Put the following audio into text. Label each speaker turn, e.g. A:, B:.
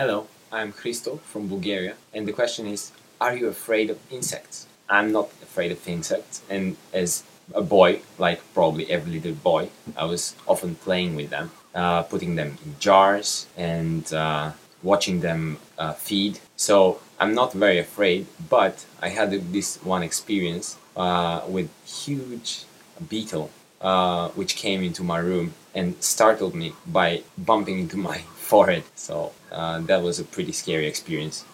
A: Hello, I'm Hristo from Bulgaria, and the question is Are you afraid of insects? I'm not afraid of insects, and as a boy, like probably every little boy, I was often playing with them, uh, putting them in jars and uh, watching them uh, feed. So I'm not very afraid, but I had this one experience uh, with huge beetle uh, which came into my room and startled me by bumping into my forehead. So uh, that was a pretty scary experience.